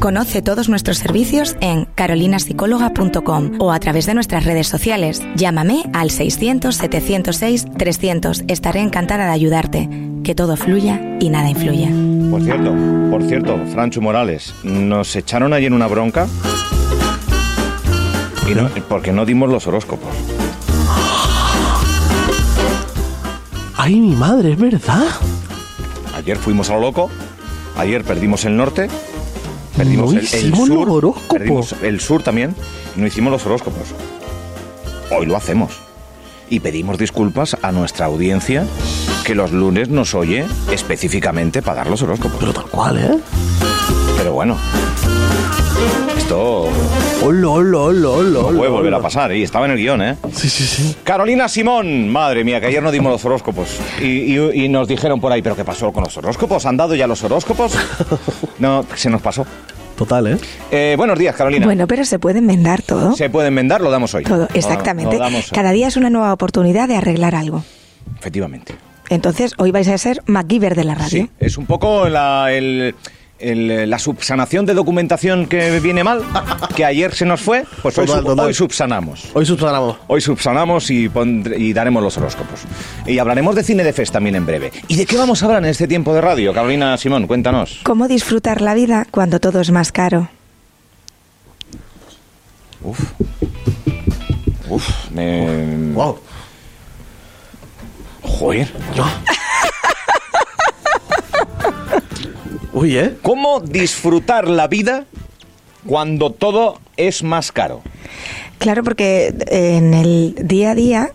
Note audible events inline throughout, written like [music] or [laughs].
Conoce todos nuestros servicios en carolinapsicóloga.com o a través de nuestras redes sociales. Llámame al 600-706-300. Estaré encantada de ayudarte. Que todo fluya y nada influya. Por cierto, por cierto, Francho Morales, nos echaron ayer una bronca y no- porque no dimos los horóscopos. Ay, mi madre, es verdad. Ayer fuimos a lo loco, ayer perdimos el norte, perdimos No el, sur, los horóscopos. el sur también, no hicimos los horóscopos. Hoy lo hacemos. Y pedimos disculpas a nuestra audiencia que los lunes nos oye específicamente para dar los horóscopos. Pero tal cual, ¿eh? Pero bueno, esto hola, hola, hola. no puede volver a pasar, y estaba en el guion, ¿eh? Sí, sí, sí. Carolina Simón, madre mía, que ayer no dimos los horóscopos. Y, y- y nos dijeron por ahí, ¿pero qué pasó con los horóscopos? ¿Han dado ya los horóscopos? [laughs] No, se nos pasó. Total, ¿eh? Eh, buenos días, Carolina. Bueno, pero se puede enmendar todo. Se puede enmendar, lo damos hoy. Todo, Lo- exactamente. Lo damos hoy. Cada día es una nueva oportunidad de arreglar algo. Efectivamente. Entonces, hoy vais a ser MacGyver de la radio. Sí, es un poco la, el- el- la subsanación de documentación que viene mal, [laughs] que ayer se nos fue, pues hoy, Total, sub- total. hoy subsanamos. Hoy subsanamos. Hoy subsanamos y, pondr- y daremos los horóscopos. Y hablaremos de cine de fest también en breve. ¿Y de qué vamos a hablar en este tiempo de radio? Carolina Simón, cuéntanos. ¿Cómo disfrutar la vida cuando todo es más caro? Uf. Uf, me... Wow. Joder. Yo. [laughs] Uy, ¿eh? ¿Cómo disfrutar la vida cuando todo es más caro? Claro, porque en el día a día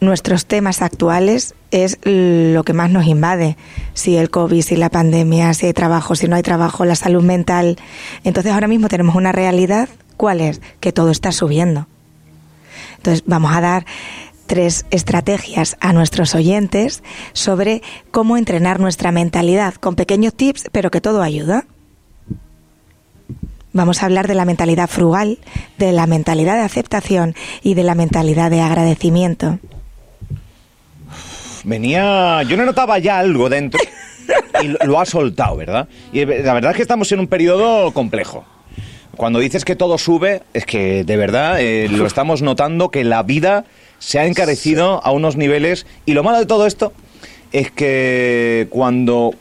nuestros temas actuales es lo que más nos invade. Si el COVID, si la pandemia, si hay trabajo, si no hay trabajo, la salud mental. Entonces ahora mismo tenemos una realidad. ¿Cuál es? Que todo está subiendo. Entonces vamos a dar tres estrategias a nuestros oyentes sobre cómo entrenar nuestra mentalidad con pequeños tips, pero que todo ayuda. Vamos a hablar de la mentalidad frugal, de la mentalidad de aceptación y de la mentalidad de agradecimiento. Venía... Yo no notaba ya algo dentro y lo, ha soltado, ¿verdad? Y la verdad es que estamos en un periodo complejo. Cuando dices que todo sube, es que de verdad eh, lo estamos notando que la vida se ha encarecido a unos niveles. Y lo malo de todo esto es que cuando,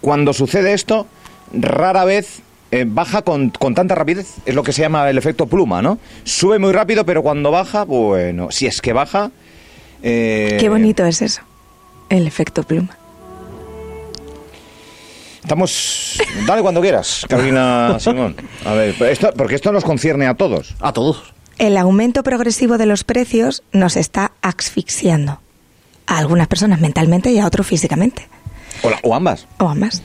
cuando sucede esto, rara vez eh, baja con, con tanta rapidez. Es lo que se llama el efecto pluma, ¿no? Sube muy rápido, pero cuando baja, bueno, si es que baja. eh, Qué bonito es eso, el efecto pluma. Estamos. Dale cuando quieras, Carolina [laughs] Simón. A ver, pero esto, porque esto nos concierne a todos. A todos. El aumento progresivo de los precios nos está asfixiando. A algunas personas mentalmente y a otros físicamente. O, la- o ambas. o ambas.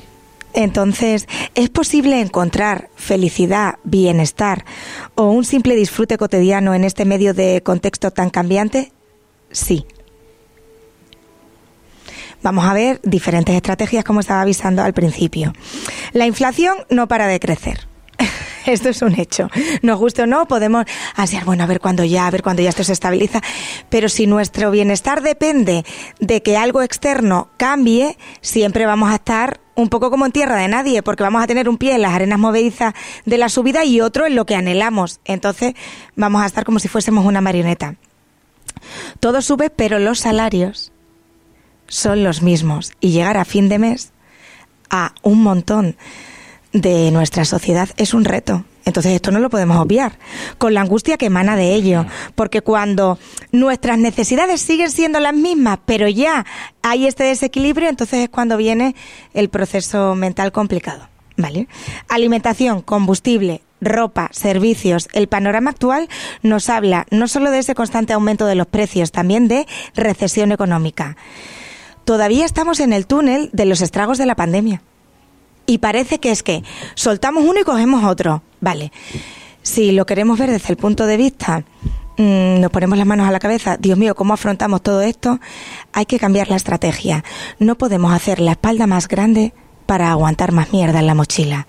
Entonces, ¿es posible encontrar felicidad, bienestar o un simple disfrute cotidiano en este medio de contexto tan cambiante? Sí. Vamos a ver diferentes estrategias como estaba avisando al principio. La inflación no para de crecer. [laughs] Esto es un hecho. Nos guste o no, podemos ansiar, bueno, a ver cuándo ya, a ver cuándo ya esto se estabiliza. Pero si nuestro bienestar depende de que algo externo cambie, siempre vamos a estar un poco como en tierra de nadie, porque vamos a tener un pie en las arenas movedizas de la subida y otro en lo que anhelamos. Entonces, vamos a estar como si fuésemos una marioneta. Todo sube, pero los salarios son los mismos. Y llegar a fin de mes a un montón de nuestra sociedad es un reto. Entonces esto no lo podemos obviar, con la angustia que emana de ello, porque cuando nuestras necesidades siguen siendo las mismas, pero ya hay este desequilibrio, entonces es cuando viene el proceso mental complicado. ¿Vale? Alimentación, combustible, ropa, servicios. El panorama actual nos habla no solo de ese constante aumento de los precios, también de recesión económica. Todavía estamos en el túnel de los estragos de la pandemia. Y parece que es que soltamos uno y cogemos otro. Vale. Si lo queremos ver desde el punto de vista, mm, nos ponemos las manos a la cabeza, Dios mío, ¿cómo afrontamos todo esto? Hay que cambiar la estrategia. No podemos hacer la espalda más grande para aguantar más mierda en la mochila.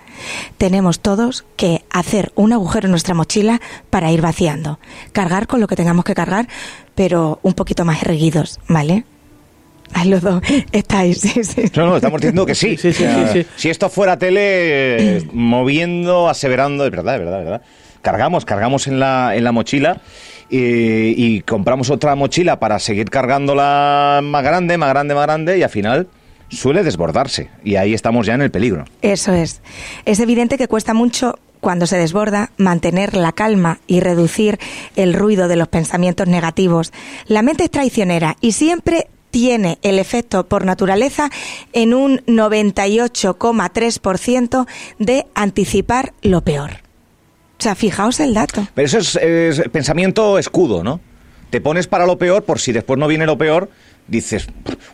Tenemos todos que hacer un agujero en nuestra mochila para ir vaciando. Cargar con lo que tengamos que cargar, pero un poquito más erguidos, ¿vale? Los dos estáis, sí, sí. No, no, estamos diciendo que sí. Sí, sí, sí, O sea, sí, sí. Si esto fuera tele, eh, moviendo, aseverando, es verdad, es verdad, es verdad. Cargamos, cargamos en la, en la mochila eh, y compramos otra mochila para seguir cargándola más grande, más grande, más grande y al final suele desbordarse. Y ahí estamos ya en el peligro. Eso es. Es evidente que cuesta mucho cuando se desborda mantener la calma y reducir el ruido de los pensamientos negativos. La mente es traicionera y siempre tiene el efecto por naturaleza en un 98,3% de anticipar lo peor. O sea, fijaos el dato. Pero eso es, es pensamiento escudo, ¿no? Te pones para lo peor por si después no viene lo peor, dices,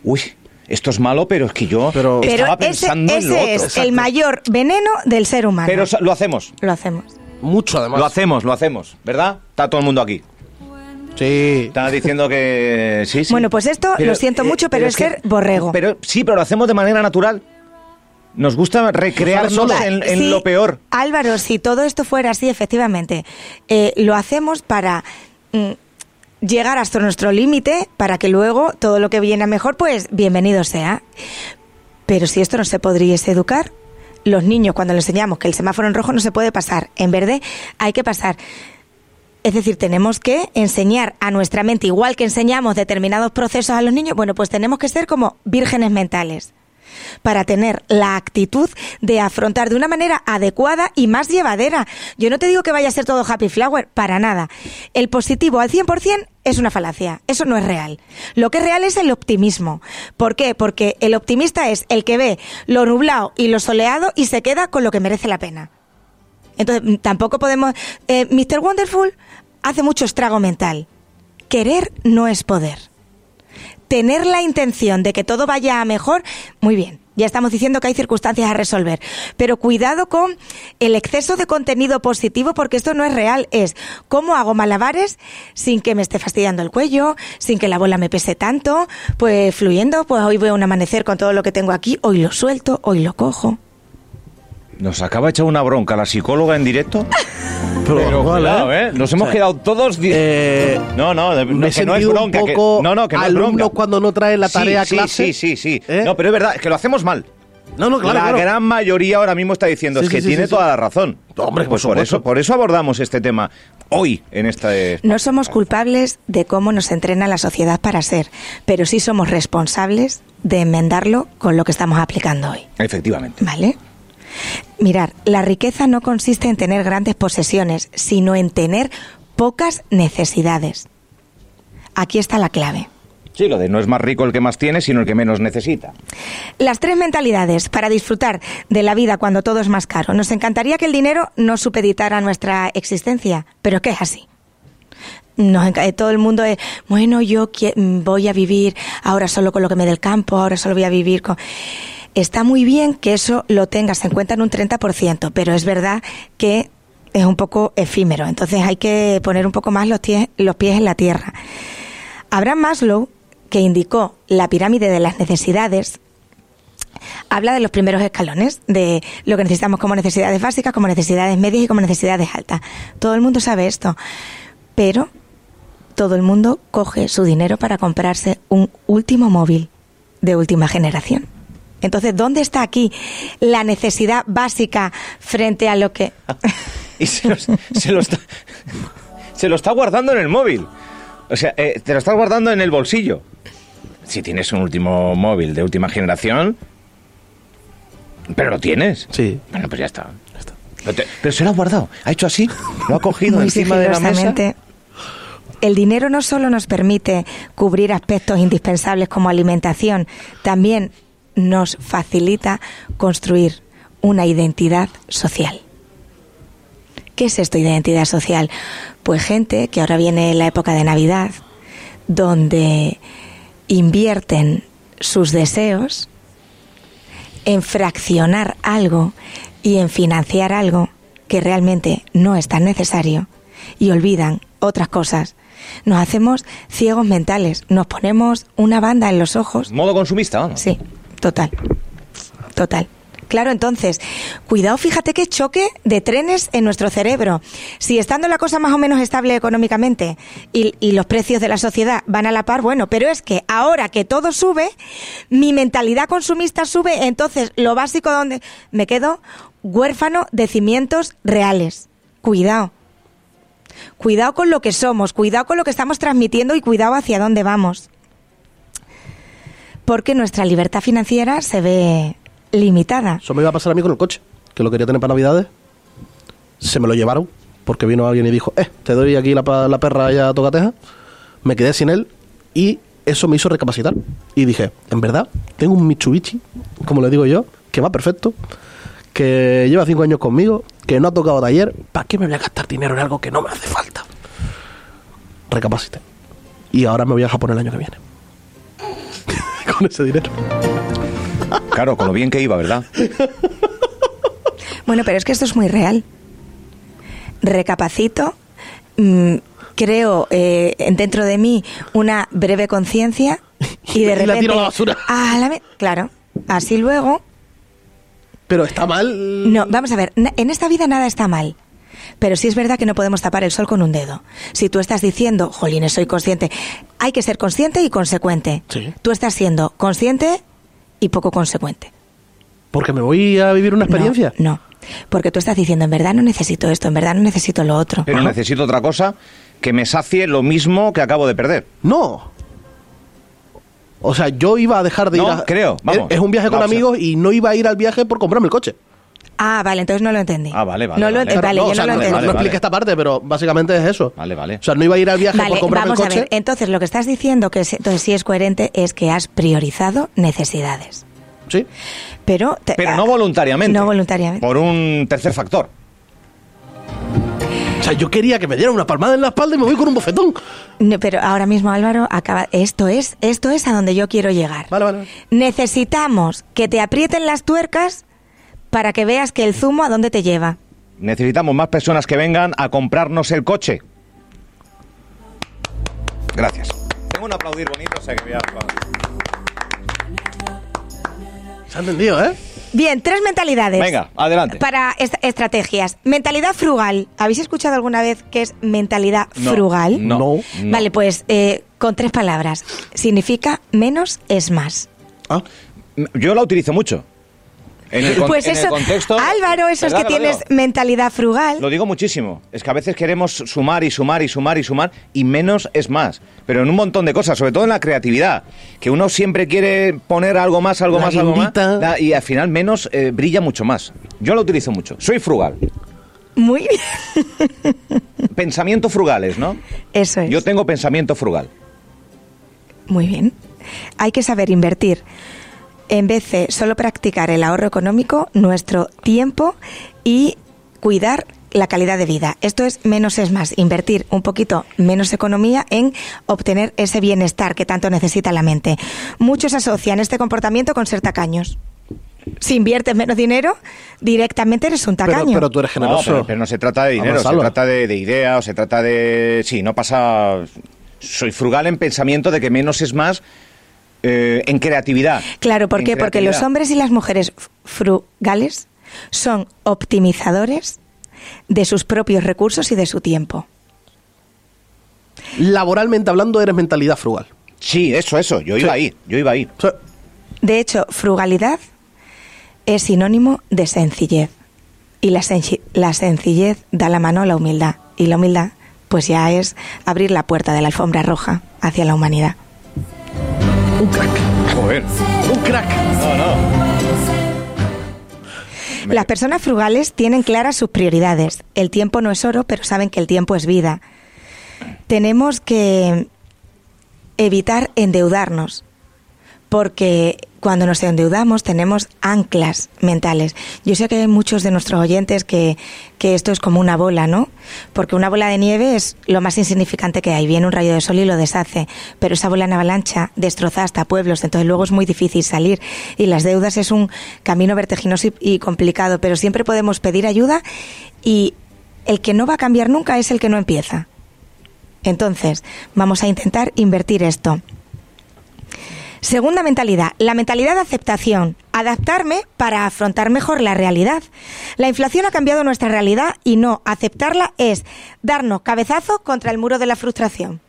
uy, esto es malo, pero es que yo Pero- estaba Pero ese, pensando en lo ese otro. es el mayor veneno del ser humano. Pero lo hacemos, Lo hacemos. Mucho, además. lo hacemos, lo hacemos, ¿verdad? Está todo el mundo aquí. Sí. Está diciendo que sí, sí. Bueno, pues esto lo siento mucho, pero es ser borrego. Pero sí, pero lo hacemos de manera natural. Nos gusta recrearnos solo. en, en Sí, lo peor. Álvaro, si todo esto fuera así, efectivamente, eh, lo hacemos para mm, llegar hasta nuestro límite, para que luego todo lo que viene a mejor, pues bienvenido sea. Pero si esto no se podríase educar, los niños cuando les enseñamos que el semáforo en rojo no se puede pasar, en verde hay que pasar. Es decir, tenemos que enseñar a nuestra mente, igual que enseñamos determinados procesos a los niños, bueno, pues tenemos que ser como vírgenes mentales para tener la actitud de afrontar de una manera adecuada y más llevadera. Yo no te digo que vaya a ser todo happy flower, para nada. El positivo al 100% es una falacia, eso no es real. Lo que es real es el optimismo. ¿Por qué? Porque el optimista es el que ve lo nublado y lo soleado y se queda con lo que merece la pena. Entonces, mm, tampoco podemos... eh, Mr. Wonderful hace mucho estrago mental. Querer no es poder. Tener la intención de que todo vaya a mejor, muy bien. Ya estamos diciendo que hay circunstancias a resolver. Pero cuidado con el exceso de contenido positivo, porque esto no es real. Es cómo hago malabares sin que me esté fastidiando el cuello, sin que la bola me pese tanto, pues fluyendo, pues hoy veo un amanecer con todo lo que tengo aquí, hoy lo suelto, hoy lo cojo. Nos acaba de echar una bronca la psicóloga en directo. [laughs] Pero, Pero cuidado, ¿eh? Nos hemos O sea, quedado todos... eh, no, no, me he que no es bronca. un que- poco no, no, que no es bronca. cuando no trae la Sí, tarea a sí, clase. Sí, sí, sí. ¿Eh? No, pero es verdad, es que lo hacemos mal. No, no, claro, la claro. gran mayoría ahora mismo está diciendo Sí, es que sí, sí, tiene sí, sí. toda la razón. Hombre, pues por eso, por eso abordamos este tema hoy en esta. No somos culpables de cómo nos entrena la sociedad para ser, pero sí somos responsables de enmendarlo con lo que estamos aplicando hoy. Efectivamente. ¿Vale? Mirar, la riqueza no consiste en tener grandes posesiones, sino en tener pocas necesidades. Aquí está la clave. Sí, lo de no es más rico el que más tiene, sino el que menos necesita. Las tres mentalidades para disfrutar de la vida cuando todo es más caro. Nos encantaría que el dinero no supeditara nuestra existencia, pero ¿qué es así? Nos eh, todo el mundo es, bueno, yo voy a vivir ahora solo con lo que me dé el campo, ahora solo voy a vivir con... Está muy bien que eso lo tengas en cuenta en un 30%, pero es verdad que es un poco efímero, entonces hay que poner un poco más los, tie- los pies en la tierra. Abraham Maslow, que indicó la pirámide de las necesidades, habla de los primeros escalones, de lo que necesitamos como necesidades básicas, como necesidades medias y como necesidades altas. Todo el mundo sabe esto, pero todo el mundo coge su dinero para comprarse un último móvil de última generación. Entonces, ¿dónde está aquí la necesidad básica frente a lo que... [laughs] Y se, los- se lo está, se lo está guardando en el móvil. O sea, eh, te lo estás guardando en el bolsillo. Si tienes un último móvil de última generación, pero lo tienes. Sí. Bueno, pues ya está. Te- pero se lo ha guardado. Ha hecho así. Lo ha cogido [laughs] muy encima de la mesa. El dinero no solo nos permite cubrir aspectos indispensables como alimentación, también nos facilita construir una identidad social. ¿Qué es esto, identidad social? Pues gente que ahora viene la época de Navidad, donde invierten sus deseos en fraccionar algo y en financiar algo que realmente no es tan necesario y olvidan otras cosas. Nos hacemos ciegos mentales, nos ponemos una banda en los ojos. Modo consumista, vamos. Sí, total. Total. Claro, entonces, cuidado, fíjate qué choque de trenes en nuestro cerebro. Si estando la cosa más o menos estable económicamente y, los precios de la sociedad van a la par, bueno, pero es que ahora que todo sube, mi mentalidad consumista sube, entonces lo básico donde me quedo huérfano de cimientos reales. Cuidado. Cuidado con lo que somos, cuidado con lo que estamos transmitiendo y cuidado hacia dónde vamos. Porque nuestra libertad financiera se ve limitada. Eso me iba a pasar a mí con el coche, que lo quería tener para Navidades. Se me lo llevaron, porque vino alguien y dijo, eh, te doy aquí la, la perra ya tocateja. Me quedé sin él y eso me hizo recapacitar. Y dije, en verdad, tengo un Mitsubishi, como le digo yo, que va perfecto, que lleva cinco años conmigo, que no ha tocado taller. ¿Para qué me voy a gastar dinero en algo que no me hace falta? Recapacité. Y ahora me voy a Japón el año que viene. Con ese dinero. Claro, con lo bien que iba, ¿verdad? Bueno, pero es que esto es muy real. Recapacito, mm, creo eh, dentro de mí una breve conciencia y de [laughs] Y la repente... tiro a la basura. Ah, la claro, así luego... Pero está mal. No, vamos a ver, en esta vida nada está mal. Pero sí es verdad que no podemos tapar el sol con un dedo. Si tú estás diciendo, jolines, soy consciente, hay que ser consciente y consecuente. Sí. Tú estás siendo consciente y poco consecuente. Porque me voy a vivir una experiencia. No, no. porque tú estás diciendo, en verdad no necesito esto, en verdad no necesito lo otro. Pero necesito otra cosa que me sacie lo mismo que acabo de perder. No. O sea, yo iba a dejar de No, ir a... creo, vamos. Es un viaje con Vamos amigos y no iba a ir al viaje por comprarme el coche. Ah, vale, entonces no lo entendí. Ah, vale, vale, No lo vale. no, yo o sea, no lo entendí. no expliqué vale. esta parte, pero básicamente es eso. Vale, vale. O sea, no iba a ir al viaje Vale, por comprarme vamos el a coche. ver. Entonces, lo que estás diciendo, que es- entonces sí es coherente, es que has priorizado necesidades. Sí. Pero, te- Pero ah, no voluntariamente. No voluntariamente. Por un tercer factor. O sea, yo quería que me dieran una palmada en la espalda y me voy con un bofetón. No, pero ahora mismo Álvaro acaba. Esto es, esto es a donde yo quiero llegar. Vale, vale. Necesitamos que te aprieten las tuercas para que veas que el zumo a dónde te lleva. Necesitamos más personas que vengan a comprarnos el coche. Gracias. Tengo un aplaudir bonito, o sea que voy a aplaudir. Se ha entendido, ¿eh? Bien, tres mentalidades. Venga, adelante. Para est- estrategias. Mentalidad frugal. ¿Habéis escuchado alguna vez qué es mentalidad No, frugal? No. Vale, pues eh, con tres palabras. Significa menos es más. Ah, Yo la utilizo mucho. En el, con- Pues en el eso, contexto. Álvaro, eso es ¿verdad que lo tienes digo? mentalidad frugal. Lo digo muchísimo. Es que a veces queremos sumar y sumar y sumar y sumar y menos es más. Pero en un montón de cosas, sobre todo en la creatividad, que uno siempre quiere poner algo más, algo La más, algo más. guindita. Y al final menos eh, brilla mucho más. Yo lo utilizo mucho. Soy frugal. Muy bien. Pensamiento frugales, ¿no? Eso es. Yo tengo pensamiento frugal. Muy bien. Hay que saber invertir, en vez de solo practicar el ahorro económico, nuestro tiempo y cuidar la calidad de vida. Esto es menos es más, invertir un poquito menos economía en obtener ese bienestar que tanto necesita la mente. Muchos asocian este comportamiento con ser tacaños. Si inviertes menos dinero, directamente eres un pero, tacaño. pero tú eres No, generoso. pero, pero no se trata de dinero, se trata de, de idea o se trata de... Sí, no pasa... Soy frugal en pensamiento de que menos es más eh, en creatividad. Claro, ¿por qué? Porque los hombres y las mujeres frugales son optimizadores de sus propios recursos y de su tiempo. Laboralmente hablando, eres mentalidad frugal. Sí, eso, eso. Yo iba Sí. ahí, yo iba ahí. De hecho, frugalidad es sinónimo de sencillez. Y la, la sencillez da la mano a la humildad. Y la humildad, pues ya es abrir la puerta de la alfombra roja hacia la humanidad. Un crack. Joder. Un crack. No, no. Las personas frugales tienen claras sus prioridades. El tiempo no es oro, pero saben que el tiempo es vida. Tenemos que evitar endeudarnos, porque cuando nos endeudamos tenemos anclas mentales. Yo sé que hay muchos de nuestros oyentes que, que esto es como una bola, ¿no? Porque una bola de nieve es lo más insignificante que hay. Viene un rayo de sol y lo deshace, pero esa bola en avalancha destroza hasta pueblos, entonces luego es muy difícil salir. Y las deudas es un camino vertiginoso y, y complicado, pero siempre podemos pedir ayuda y el que no va a cambiar nunca es el que no empieza. Entonces, vamos a intentar invertir esto. Segunda mentalidad, la mentalidad de aceptación. Adaptarme para afrontar mejor la realidad. La inflación ha cambiado nuestra realidad y no aceptarla es darnos cabezazo contra el muro de la frustración.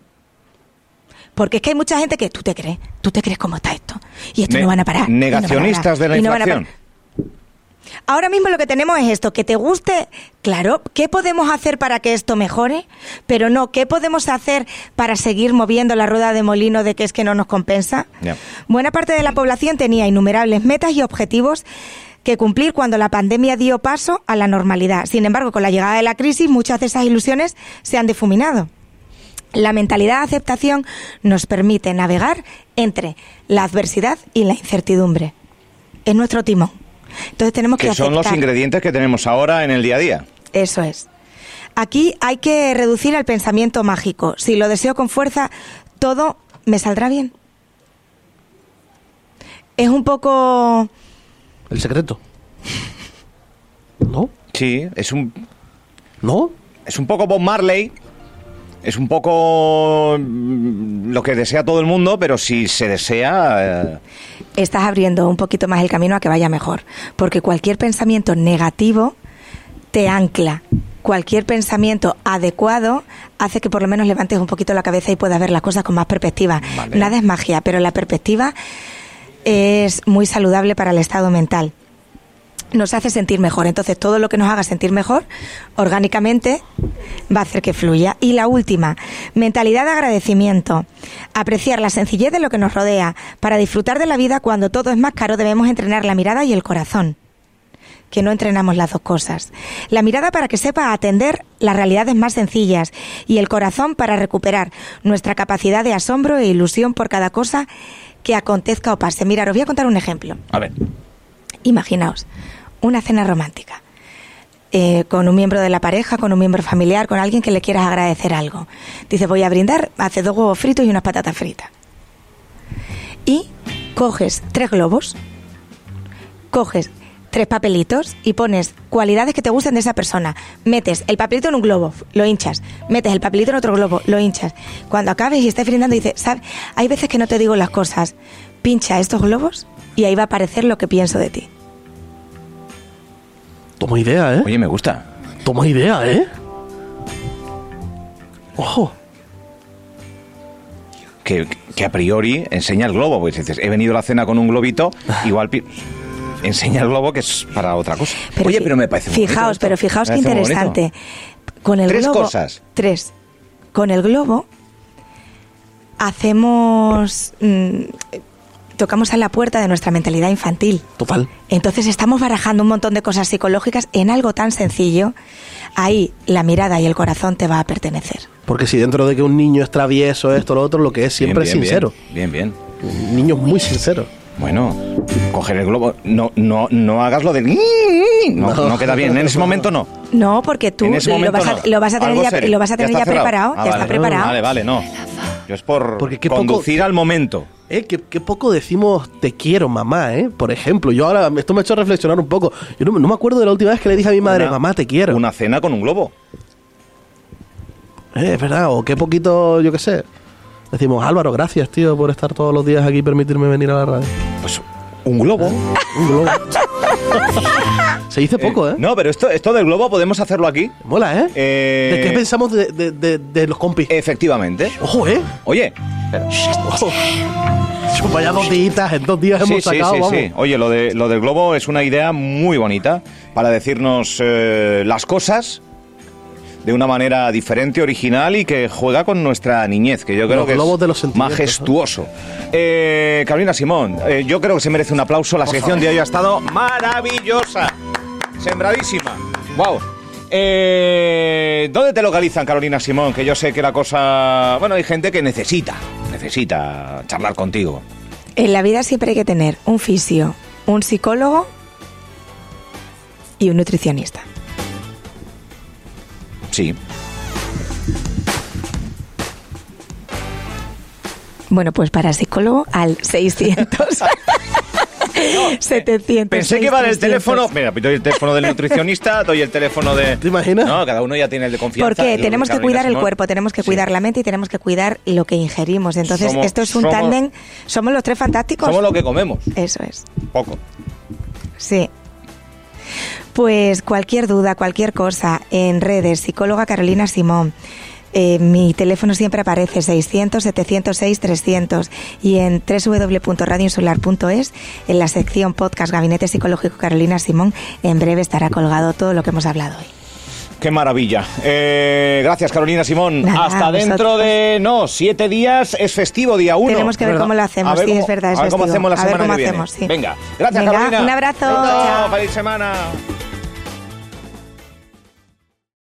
Porque es que hay mucha gente que tú te crees, tú te crees cómo está esto. Y esto Ne- no van a parar. no a negacionistas parar, de la no van a inflación. parar. Ahora mismo lo que tenemos es esto, que te guste, claro, ¿qué podemos hacer para que esto mejore? Pero no, ¿qué podemos hacer para seguir moviendo la rueda de molino de que es que no nos compensa? Buena parte de la población tenía innumerables metas y objetivos que cumplir cuando la pandemia dio paso a la normalidad. Sin embargo, con la llegada de la crisis, muchas de esas ilusiones se han difuminado. La mentalidad de aceptación nos permite navegar entre la adversidad y la incertidumbre. Es nuestro timón. Entonces tenemos que, Que son los ingredientes que tenemos ahora en el día a día. Eso es. Aquí hay que reducir al pensamiento mágico. Si lo deseo con fuerza, todo me saldrá bien. Es un poco... El secreto. ¿No? Sí, es un, ¿No? es un poco Bob Marley. Es un poco mm, lo que desea todo el mundo, pero si se desea... eh, Estás abriendo un poquito más el camino a que vaya mejor. Porque cualquier pensamiento negativo te ancla. Cualquier pensamiento adecuado hace que por lo menos levantes un poquito la cabeza y puedas ver las cosas con más perspectiva. Vale. Nada es magia, pero la perspectiva es muy saludable para el estado mental. Nos hace sentir mejor. Entonces, todo lo que nos haga sentir mejor, orgánicamente, va a hacer que fluya. Y la última, mentalidad de agradecimiento. Apreciar la sencillez de lo que nos rodea. Para disfrutar de la vida, cuando todo es más caro, debemos entrenar la mirada y el corazón que no entrenamos las dos cosas. La mirada para que sepa atender las realidades más sencillas y el corazón para recuperar nuestra capacidad de asombro e ilusión por cada cosa que acontezca o pase. Mirad, os voy a contar un ejemplo. a ver, Imaginaos una cena romántica eh, con un miembro de la pareja, con un miembro familiar, con alguien que le quieras agradecer algo. Dice, voy a brindar, hace dos huevos fritos y unas patatas fritas. Y coges tres globos, coges tres papelitos y pones cualidades que te gusten de esa persona. Metes el papelito en un globo, lo hinchas. Metes el papelito en otro globo, lo hinchas. Cuando acabes y estés brindando, dices, ¿sabes? Hay veces que no te digo las cosas. Pincha estos globos y ahí va a aparecer lo que pienso de ti. Toma idea, ¿eh? oye, me gusta. Toma idea, ¿eh? Ojo. Que, que a priori enseña el globo. Pues dices, he venido a la cena con un globito, igual pi- enseña el globo que es para otra cosa. oye, pero me parece Fijaos, pero fijaos qué interesante. Con el Tres globo, cosas. Tres. Con el globo hacemos. mm, tocamos a la puerta de nuestra mentalidad infantil. Total. Entonces estamos barajando un montón de cosas psicológicas en algo tan sencillo. Ahí la mirada y el corazón te va a pertenecer. Porque si dentro de que un niño es travieso, esto, lo otro, lo que es siempre Bien, es bien, sincero. Bien, bien. bien. Niños muy sinceros. Bueno, coger el globo. No, no, no hagas lo del. No, no queda bien. En ese momento no. No, porque tú en ese lo, vas a, no. lo vas a tener ya, lo vas a tener ya, preparado. Ah, ya vale. está preparado. Vale, vale, no. Yo es por Porque qué poco- conducir al momento. Eh, qué, qué poco decimos te quiero, mamá, ¿eh? Por ejemplo, yo ahora, esto me ha hecho reflexionar un poco. Yo no, no me acuerdo de la última vez que le dije a mi madre, Una- mamá, te quiero. Una cena con un globo. Eh, es verdad, o qué poquito, yo qué sé. Decimos, Álvaro, gracias, tío, por estar todos los días aquí y permitirme venir a la radio. Pues un globo. Un globo. [laughs] [laughs] Se dice poco, ¿eh? No, pero esto, esto del globo podemos hacerlo aquí. Mola, ¿eh? Eh, ¿De qué pensamos de, de- de- de los compis? Efectivamente. Ojo, ¿eh? Oye. Ojo. Vaya dos días, en dos días Sí, hemos sí, sacado, sí, vamos. sí. Oye, lo, de, lo del globo es una idea muy bonita para decirnos eh, las cosas de una manera diferente, original y que juega con nuestra niñez, que yo creo Los que globos es de los sentimientos, majestuoso. Eh, Carolina Simón, eh, yo creo que se merece un aplauso. La sección de hoy ha estado maravillosa, sembradísima. Wow. Eh, ¿Dónde te localizan, Carolina Simón? Que yo sé que la cosa... Bueno, hay gente que necesita, necesita charlar contigo. En la vida siempre hay que tener un fisio, un psicólogo y un nutricionista. Sí. Bueno, pues para psicólogo al [laughs] 600. 700. Pensé que iba 600. teléfono. Mira, doy el teléfono del nutricionista, doy el teléfono de. ¿Te imaginas? No, cada uno ya tiene el de confianza. Porque tenemos que cuidar el cuerpo, tenemos que Sí. cuidar la mente y tenemos que cuidar lo que ingerimos. Entonces, Somos- esto es un somos- tándem. Somos los tres fantásticos. Somos lo que comemos. Eso es. Poco. Sí. Pues cualquier duda, cualquier cosa, en redes, psicóloga Carolina Simón. Eh, mi teléfono siempre aparece 600 706 300 y en www.radioinsular.es en la sección podcast Gabinete Psicológico Carolina Simón en breve estará colgado todo lo que hemos hablado hoy. Qué maravilla. Eh, gracias, Carolina Simón. Nada, Hasta dentro vosotros. de, no, siete días es festivo, día uno. Tenemos que ver cómo lo hacemos, sí, cómo- es verdad, es A ver cómo hacemos la A ver semana cómo que viene. sí. Venga, gracias, Venga, Carolina. un abrazo, chao. feliz semana.